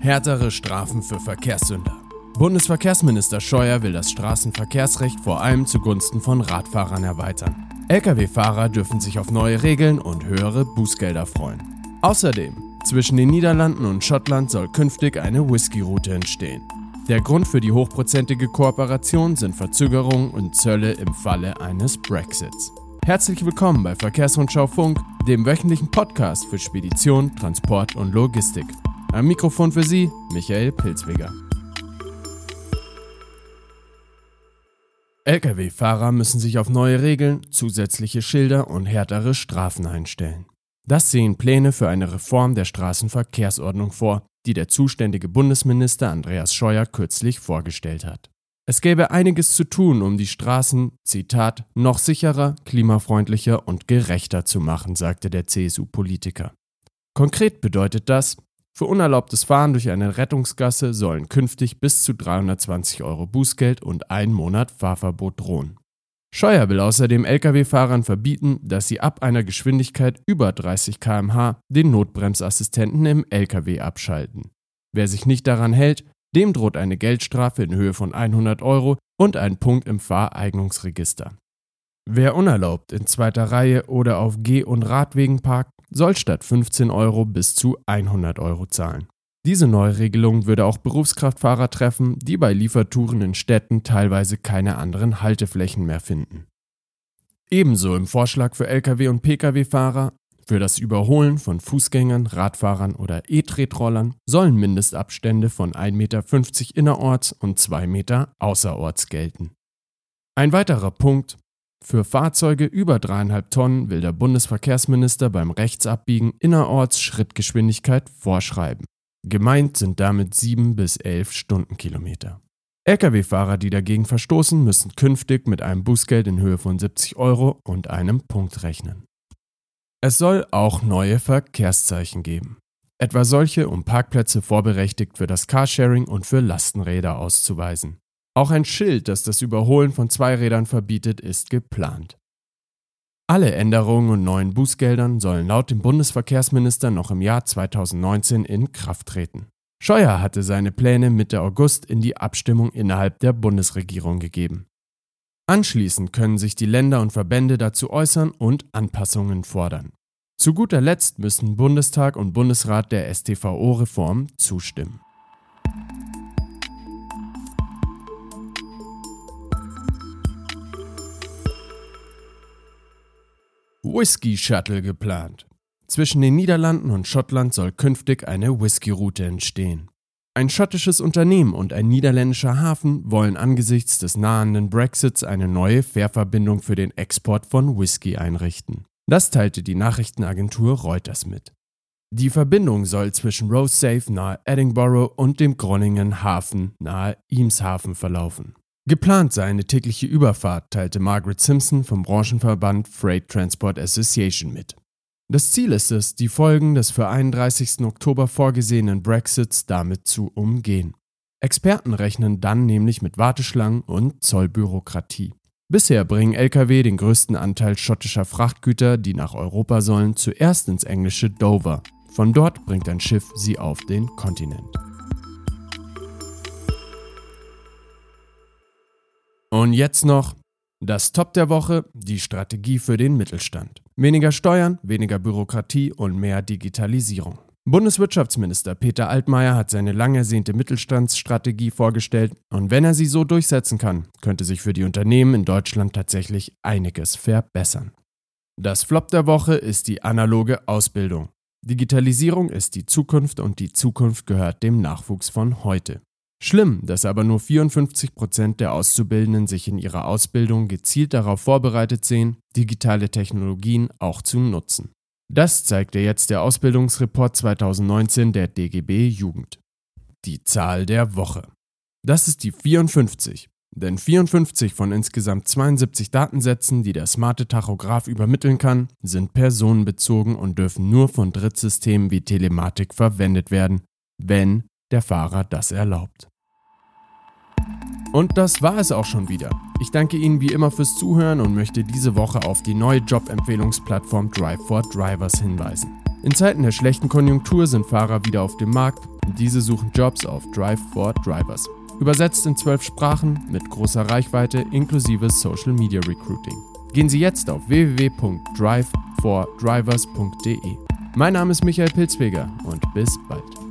Härtere Strafen für Verkehrssünder. Bundesverkehrsminister Scheuer will das Straßenverkehrsrecht vor allem zugunsten von Radfahrern erweitern. Lkw-Fahrer dürfen sich auf neue Regeln und höhere Bußgelder freuen. Außerdem, zwischen den Niederlanden und Schottland soll künftig eine Whisky-Route entstehen. Der Grund für die hochprozentige Kooperation sind Verzögerungen und Zölle im Falle eines Brexits. Herzlich willkommen bei Verkehrsrundschau Funk, dem wöchentlichen Podcast für Spedition, Transport und Logistik. Am Mikrofon für Sie, Michael Pilzweger. Lkw-Fahrer müssen sich auf neue Regeln, zusätzliche Schilder und härtere Strafen einstellen. Das sehen Pläne für eine Reform der Straßenverkehrsordnung vor, die der zuständige Bundesminister Andreas Scheuer kürzlich vorgestellt hat. Es gäbe einiges zu tun, um die Straßen, Zitat, noch sicherer, klimafreundlicher und gerechter zu machen, sagte der CSU-Politiker. Konkret bedeutet das, für unerlaubtes Fahren durch eine Rettungsgasse sollen künftig bis zu 320 Euro Bußgeld und ein Monat Fahrverbot drohen. Scheuer will außerdem Lkw-Fahrern verbieten, dass sie ab einer Geschwindigkeit über 30 km/h den Notbremsassistenten im Lkw abschalten. Wer sich nicht daran hält, dem droht eine Geldstrafe in Höhe von 100 Euro und ein Punkt im Fahreignungsregister. Wer unerlaubt in zweiter Reihe oder auf Geh- und Radwegen parkt, soll statt 15 Euro bis zu 100 Euro zahlen. Diese Neuregelung würde auch Berufskraftfahrer treffen, die bei Liefertouren in Städten teilweise keine anderen Halteflächen mehr finden. Ebenso im Vorschlag für Lkw- und Pkw-Fahrer für das Überholen von Fußgängern, Radfahrern oder E-Tretrollern sollen Mindestabstände von 1,50 Meter innerorts und 2 Meter außerorts gelten. Ein weiterer Punkt, für Fahrzeuge über 3,5 Tonnen will der Bundesverkehrsminister beim Rechtsabbiegen innerorts Schrittgeschwindigkeit vorschreiben. Gemeint sind damit 7 bis 11 Stundenkilometer. Lkw-Fahrer, die dagegen verstoßen, müssen künftig mit einem Bußgeld in Höhe von 70 Euro und einem Punkt rechnen. Es soll auch neue Verkehrszeichen geben. Etwa solche, um Parkplätze vorberechtigt für das Carsharing und für Lastenräder auszuweisen. Auch ein Schild, das das Überholen von Zweirädern verbietet, ist geplant. Alle Änderungen und neuen Bußgeldern sollen laut dem Bundesverkehrsminister noch im Jahr 2019 in Kraft treten. Scheuer hatte seine Pläne Mitte August in die Abstimmung innerhalb der Bundesregierung gegeben. Anschließend können sich die Länder und Verbände dazu äußern und Anpassungen fordern. Zu guter Letzt müssen Bundestag und Bundesrat der STVO-Reform zustimmen. Whisky Shuttle geplant. Zwischen den Niederlanden und Schottland soll künftig eine Whisky-Route entstehen. Ein schottisches Unternehmen und ein niederländischer Hafen wollen angesichts des nahenden Brexits eine neue Fährverbindung für den Export von Whisky einrichten. Das teilte die Nachrichtenagentur Reuters mit. Die Verbindung soll zwischen Rosesafe nahe Edinburgh und dem Groningen Hafen nahe Eamshaven verlaufen. Geplant sei eine tägliche Überfahrt, teilte Margaret Simpson vom Branchenverband Freight Transport Association mit. Das Ziel ist es, die Folgen des für 31. Oktober vorgesehenen Brexits damit zu umgehen. Experten rechnen dann nämlich mit Warteschlangen und Zollbürokratie. Bisher bringen Lkw den größten Anteil schottischer Frachtgüter, die nach Europa sollen, zuerst ins englische Dover. Von dort bringt ein Schiff sie auf den Kontinent. Und jetzt noch das Top der Woche, die Strategie für den Mittelstand. Weniger Steuern, weniger Bürokratie und mehr Digitalisierung. Bundeswirtschaftsminister Peter Altmaier hat seine lang ersehnte Mittelstandsstrategie vorgestellt und wenn er sie so durchsetzen kann, könnte sich für die Unternehmen in Deutschland tatsächlich einiges verbessern. Das Flop der Woche ist die analoge Ausbildung. Digitalisierung ist die Zukunft und die Zukunft gehört dem Nachwuchs von heute. Schlimm, dass aber nur 54 Prozent der Auszubildenden sich in ihrer Ausbildung gezielt darauf vorbereitet sehen, digitale Technologien auch zu nutzen. Das zeigte jetzt der Ausbildungsreport 2019 der DGB Jugend. Die Zahl der Woche. Das ist die 54, denn 54 von insgesamt 72 Datensätzen, die der smarte Tachograph übermitteln kann, sind personenbezogen und dürfen nur von Drittsystemen wie Telematik verwendet werden, wenn der Fahrer das erlaubt. Und das war es auch schon wieder. Ich danke Ihnen wie immer fürs Zuhören und möchte diese Woche auf die neue Jobempfehlungsplattform Drive for Drivers hinweisen. In Zeiten der schlechten Konjunktur sind Fahrer wieder auf dem Markt und diese suchen Jobs auf Drive for Drivers. Übersetzt in zwölf Sprachen mit großer Reichweite inklusive Social Media Recruiting. Gehen Sie jetzt auf www.drivefordrivers.de. Mein Name ist Michael Pilzweger und bis bald.